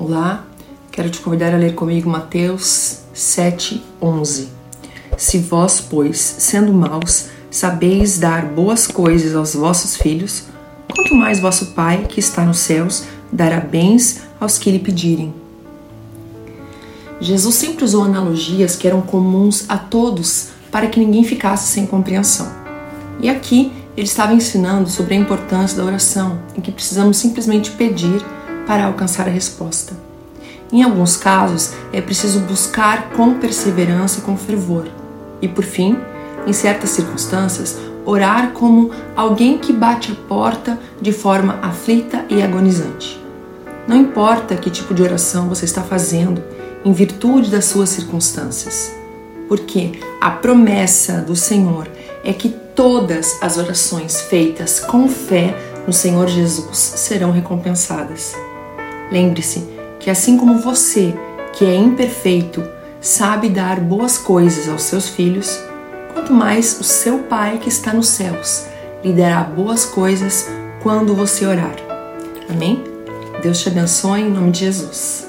Olá, quero te convidar a ler comigo Mateus 7:11. Se vós, pois, sendo maus, sabeis dar boas coisas aos vossos filhos, quanto mais vosso Pai, que está nos céus, dará bens aos que lhe pedirem. Jesus sempre usou analogias que eram comuns a todos para que ninguém ficasse sem compreensão. E aqui ele estava ensinando sobre a importância da oração, em que precisamos simplesmente pedir para alcançar a resposta. Em alguns casos, é preciso buscar com perseverança e com fervor. E por fim, em certas circunstâncias, orar como alguém que bate a porta de forma aflita e agonizante. Não importa que tipo de oração você está fazendo, em virtude das suas circunstâncias, porque a promessa do Senhor é que todas as orações feitas com fé no Senhor Jesus serão recompensadas. Lembre-se que assim como você, que é imperfeito, sabe dar boas coisas aos seus filhos, quanto mais o seu Pai que está nos céus lhe dará boas coisas quando você orar. Amém? Deus te abençoe em nome de Jesus.